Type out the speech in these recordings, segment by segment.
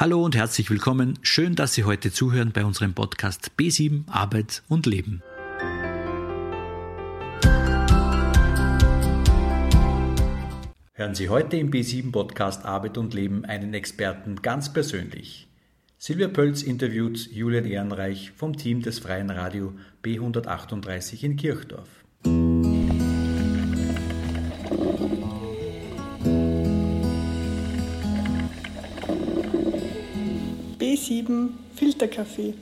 Hallo und herzlich willkommen. Schön, dass Sie heute zuhören bei unserem Podcast B7 Arbeit und Leben. Hören Sie heute im B7 Podcast Arbeit und Leben einen Experten ganz persönlich. Silvia Pölz interviewt Julian Ehrenreich vom Team des Freien Radio B138 in Kirchdorf. B7 Filterkaffee.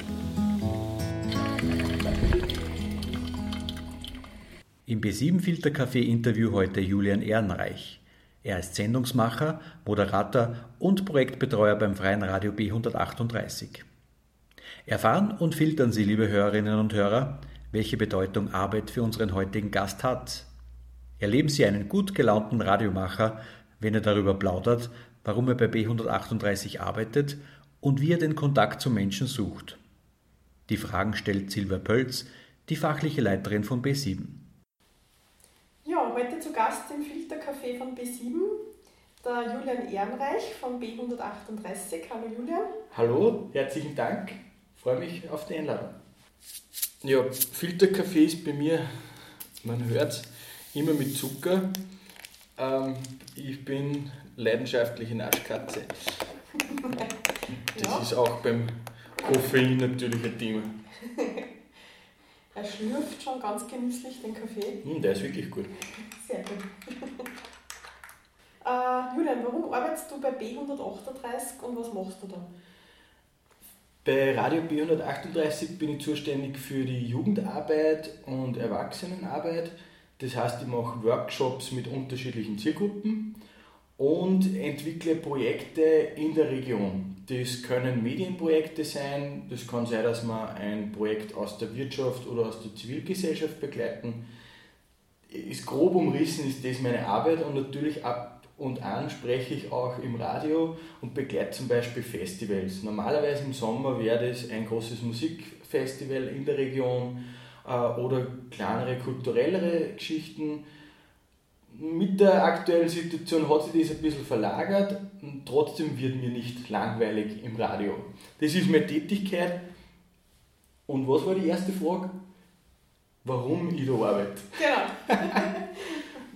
Im B7 Filterkaffee Interview heute Julian Ehrenreich. Er ist Sendungsmacher, Moderator und Projektbetreuer beim Freien Radio B138. Erfahren und filtern Sie, liebe Hörerinnen und Hörer, welche Bedeutung Arbeit für unseren heutigen Gast hat. Erleben Sie einen gut gelaunten Radiomacher, wenn er darüber plaudert, warum er bei B138 arbeitet und wie er den Kontakt zu Menschen sucht. Die Fragen stellt Silvia Pölz, die fachliche Leiterin von B7. Ja, heute zu Gast im Filtercafé von B7 der Julian Ehrenreich von B138. Hallo Julian. Hallo, herzlichen Dank. freue mich auf die Einladung. Ja, Filterkaffee ist bei mir, man hört immer mit Zucker. Ähm, ich bin leidenschaftliche Naschkatze. Das ja. ist auch beim Koffein natürlich ein Thema. er schlürft schon ganz genüsslich den Kaffee. Mm, der ist wirklich gut. Sehr gut. äh, Julian, warum arbeitest du bei B138 und was machst du da? Bei Radio B138 bin ich zuständig für die Jugendarbeit und Erwachsenenarbeit. Das heißt, ich mache Workshops mit unterschiedlichen Zielgruppen und entwickle Projekte in der Region. Das können Medienprojekte sein, das kann sein, dass wir ein Projekt aus der Wirtschaft oder aus der Zivilgesellschaft begleiten. Ist grob umrissen ist das meine Arbeit und natürlich ab und an spreche ich auch im Radio und begleite zum Beispiel Festivals. Normalerweise im Sommer wäre das ein großes Musikfestival in der Region äh, oder kleinere kulturellere Geschichten mit der aktuellen Situation hat sich das ein bisschen verlagert und trotzdem wird mir nicht langweilig im Radio. Das ist meine Tätigkeit. Und was war die erste Frage? Warum ich da arbeite? Genau.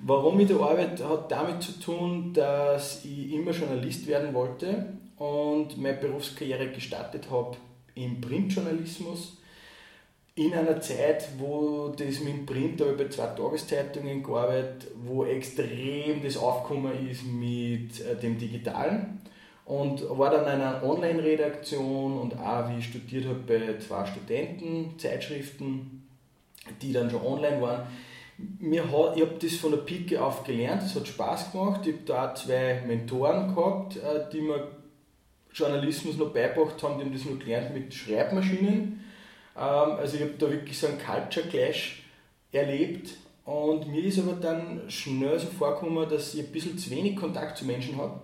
Warum ich da arbeite, hat damit zu tun, dass ich immer Journalist werden wollte und meine Berufskarriere gestartet habe im Printjournalismus in einer Zeit, wo das mit dem Print, da bei zwei Tageszeitungen gearbeitet, wo extrem das Aufkommen ist mit äh, dem Digitalen und war dann in einer Online-Redaktion und auch, wie ich studiert habe, bei zwei Studentenzeitschriften, die dann schon online waren. Mir hat, ich habe das von der Pike auf gelernt, es hat Spaß gemacht. Ich habe da auch zwei Mentoren gehabt, äh, die mir Journalismus noch beigebracht haben, die haben das noch gelernt mit Schreibmaschinen also ich habe da wirklich so einen Culture Clash erlebt und mir ist aber dann schnell so vorgekommen, dass ich ein bisschen zu wenig Kontakt zu Menschen habe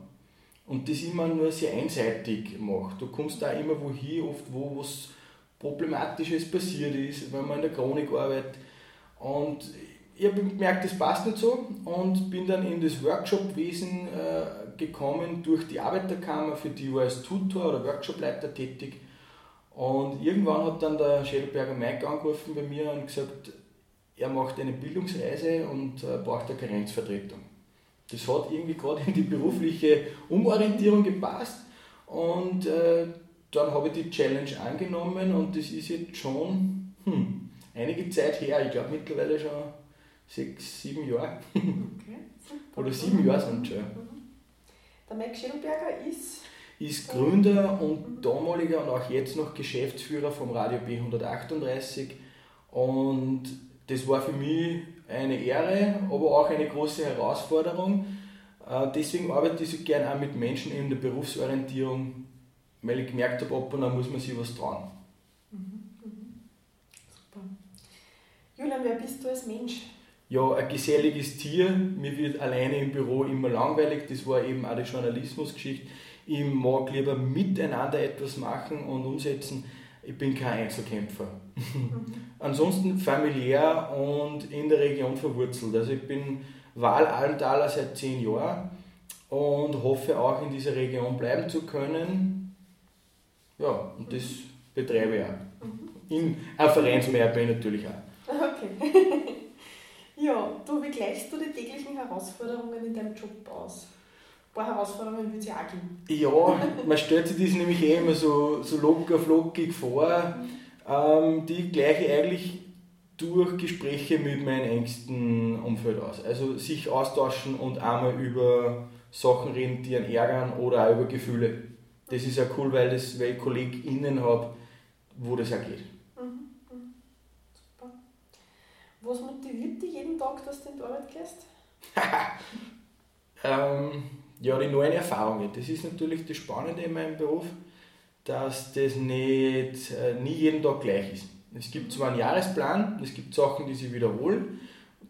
und das immer nur sehr einseitig macht. Du kommst da immer wohin, oft wo was Problematisches passiert ist, wenn man in der Chronik arbeitet und ich habe gemerkt, das passt nicht so und bin dann in das Workshopwesen äh, gekommen durch die Arbeiterkammer, für die ich als Tutor oder Workshopleiter tätig und irgendwann hat dann der Schädelberger Mike angerufen bei mir und gesagt, er macht eine Bildungsreise und äh, braucht eine Karenzvertretung. Das hat irgendwie gerade in die berufliche Umorientierung gepasst und äh, dann habe ich die Challenge angenommen und das ist jetzt schon hm, einige Zeit her, ich glaube mittlerweile schon sechs, sieben Jahre. Okay, Oder sieben Jahre sind schon. Mhm. Der Mike Schädelberger ist ist Gründer und damaliger und auch jetzt noch Geschäftsführer vom Radio B138 und das war für mich eine Ehre, aber auch eine große Herausforderung. Äh, deswegen arbeite ich so gerne auch mit Menschen in der Berufsorientierung, weil ich gemerkt habe, ab und an muss man sich was trauen. Mhm, mhm. Super. Julian, wer bist du als Mensch? Ja, ein geselliges Tier. Mir wird alleine im Büro immer langweilig. Das war eben auch die Journalismusgeschichte ich mag lieber miteinander etwas machen und umsetzen. Ich bin kein Einzelkämpfer. Mhm. Ansonsten familiär und in der Region verwurzelt. Also ich bin Wahl-Almtaler seit zehn Jahren und hoffe auch in dieser Region bleiben zu können. ja, und das betreibe ich auch. Mhm. Im Vereinsmeier natürlich auch. Okay. ja, du, wie gleichst du die täglichen Herausforderungen in deinem Job aus? Paar Herausforderungen würde es ja auch geben. Ja, man stellt sich das nämlich eh immer so, so locker flockig vor. Ähm, die gleiche eigentlich durch Gespräche mit meinem engsten Umfeld aus. Also sich austauschen und einmal über Sachen reden, die einen ärgern oder auch über Gefühle. Das ist ja cool, weil, das, weil ich KollegInnen habe, wo das auch geht. Mhm, mhm. Super. Was motiviert dich jeden Tag, dass du in die Arbeit gehst? ähm, ja, die neuen Erfahrungen. Das ist natürlich das Spannende in meinem Beruf, dass das nicht, äh, nie jeden Tag gleich ist. Es gibt zwar einen Jahresplan, es gibt Sachen, die sich wiederholen.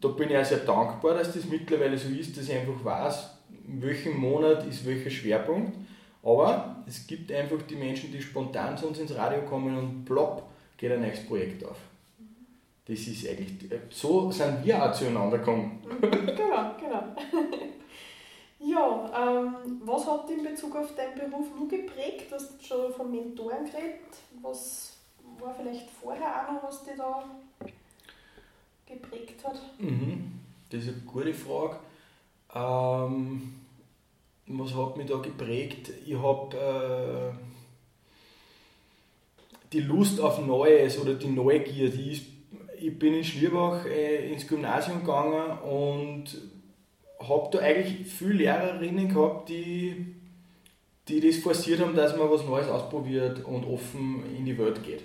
Da bin ich auch sehr dankbar, dass das mittlerweile so ist, dass ich einfach weiß, in welchem Monat ist welcher Schwerpunkt. Aber es gibt einfach die Menschen, die spontan zu uns ins Radio kommen und plopp geht ein neues Projekt auf. Das ist eigentlich, so sind wir auch zueinander gekommen. genau, genau. ja, ähm, was hat in Bezug auf deinen Beruf nur geprägt? Du hast schon von Mentoren geredet. Was war vielleicht vorher auch noch, was dich da geprägt hat? Mhm. Das ist eine gute Frage. Ähm, was hat mich da geprägt? Ich habe äh, die Lust auf Neues oder die Neugier, die ist, ich bin in Schlierbach äh, ins Gymnasium gegangen und habe da eigentlich viele Lehrerinnen gehabt, die, die das forciert haben, dass man was Neues ausprobiert und offen in die Welt geht.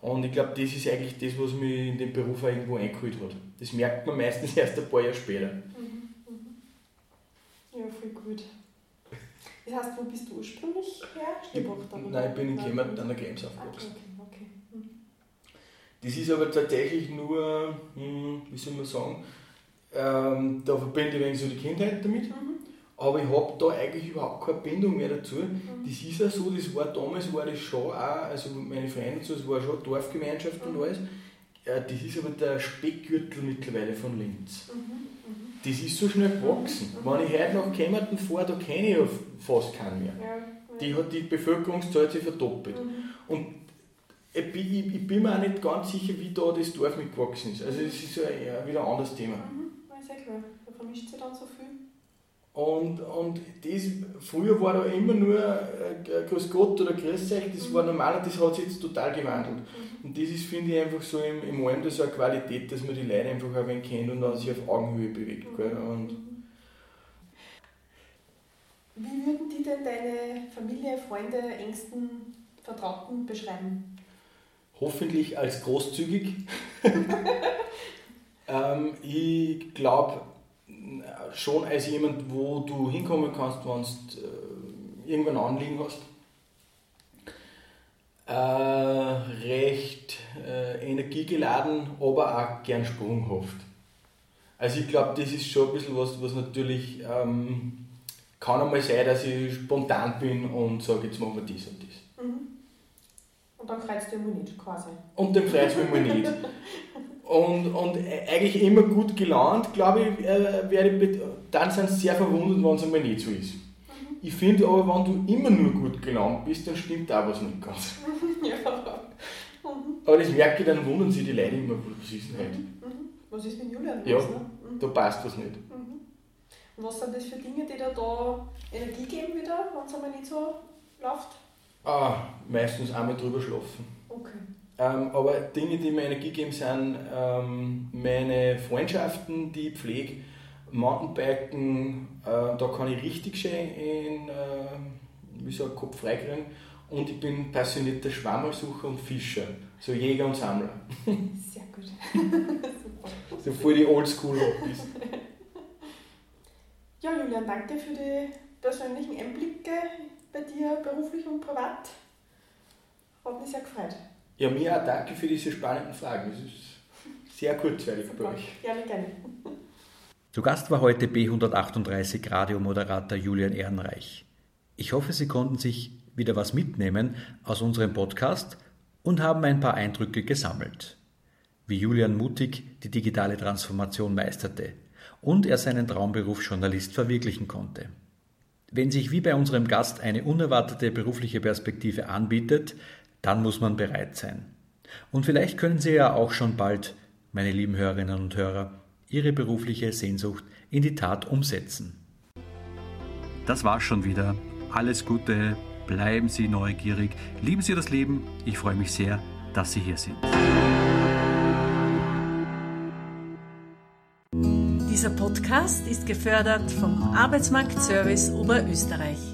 Und ich glaube, das ist eigentlich das, was mich in den Beruf auch irgendwo eingeholt hat. Das merkt man meistens erst ein paar Jahre später. Mhm, mhm. Ja, voll gut. Das heißt, wo bist du ursprünglich her? Dann? Nein, ich bin in Clement an der Krems aufgewachsen. Okay, okay. Mhm. Das ist aber tatsächlich nur, hm, wie soll man sagen, ähm, da verbinde ich so die Kindheit damit. Mhm. Aber ich habe da eigentlich überhaupt keine Bindung mehr dazu. Mhm. Das ist ja so, das war damals war das schon auch, also meine Freunde so, es war schon Dorfgemeinschaft mhm. und alles. Das ist aber der Speckgürtel mittlerweile von Linz. Mhm. mhm. Das ist so schnell gewachsen. Mhm. Wenn ich heute nach Kemmerton fahre, da kenne ich ja fast keinen mehr. Ja. Die hat die Bevölkerungszahl sich verdoppelt. Mhm. Und ich bin, ich, ich bin, mir auch nicht ganz sicher, wie da das Dorf mitgewachsen ist. Also es ist ja wieder ein anderes Thema. Mhm, ist klar. Da vermischt sich dann so viel. Und, und das, früher war da immer nur äh, Grüß Gott oder Grüß euch, das war normal und das hat sich jetzt total gewandelt. Mhm. Und das ist, finde ich, einfach so im, im Alm so eine Qualität, dass man die Leute einfach ein wenig kennt und dann sich auf Augenhöhe bewegt. Mhm. Gell? Und Wie würden die denn deine Familie, Freunde, engsten Vertrauten beschreiben? Hoffentlich als großzügig. ähm, ich glaube, schon als jemand, wo du hinkommen kannst, wenn du äh, irgendwann Anliegen hast. Äh, recht äh, energiegeladen, aber auch gern sprunghaft. Also ich glaube, das ist schon ein bisschen was, was natürlich ähm, kann einmal sein, dass ich spontan bin und sage, jetzt machen wir dies und das. Mhm. Und dann kreuzt du immer nicht quasi. Und dann kreuzt du immer nicht. und, und eigentlich immer gut gelaunt, glaube ich, äh, werde dann sind sie sehr verwundert, wenn es einmal nicht so ist. Mhm. Ich finde aber, wenn du immer nur gut gelaunt bist, dann stimmt da was nicht ganz. ja. Mhm. Aber das merke ich, dann wundern sich die Leute immer, was ist denn heute? Mhm. Was ist mit Julian? Ja, ne? Mhm. da passt was nicht. Und was sind das für Dinge, die da, da Energie geben wieder, wenn es einmal nicht so läuft? Ah, meistens einmal drüber schlafen. Okay. Ähm, aber Dinge, die mir Energie geben, sind ähm, meine Freundschaften, die ich pflege, Mountainbiken, äh, da kann ich richtig schön in, äh, wie so einen Kopf freikriegen. Und ich bin passionierter Schwammersucher und Fischer, so Jäger und Sammler. Sehr gut. So voll die Oldschool-Hobbys. Ja, Julian, danke für die persönlichen Einblicke bei dir, beruflich und privat. Hat mich sehr gefreut. Ja, mir auch danke für diese spannenden Fragen. Das ist sehr kurzweilig bei euch. Gerne, gerne. Zu Gast war heute B138 Radiomoderator Julian Ehrenreich. Ich hoffe, Sie konnten sich wieder was mitnehmen aus unserem Podcast und haben ein paar Eindrücke gesammelt. Wie Julian mutig die digitale Transformation meisterte und er seinen Traumberuf Journalist verwirklichen konnte. Wenn sich wie bei unserem Gast eine unerwartete berufliche Perspektive anbietet, dann muss man bereit sein. Und vielleicht können Sie ja auch schon bald, meine lieben Hörerinnen und Hörer, Ihre berufliche Sehnsucht in die Tat umsetzen. Das war's schon wieder. Alles Gute, bleiben Sie neugierig, lieben Sie das Leben. Ich freue mich sehr, dass Sie hier sind. Dieser Podcast ist gefördert vom Arbeitsmarktservice Oberösterreich.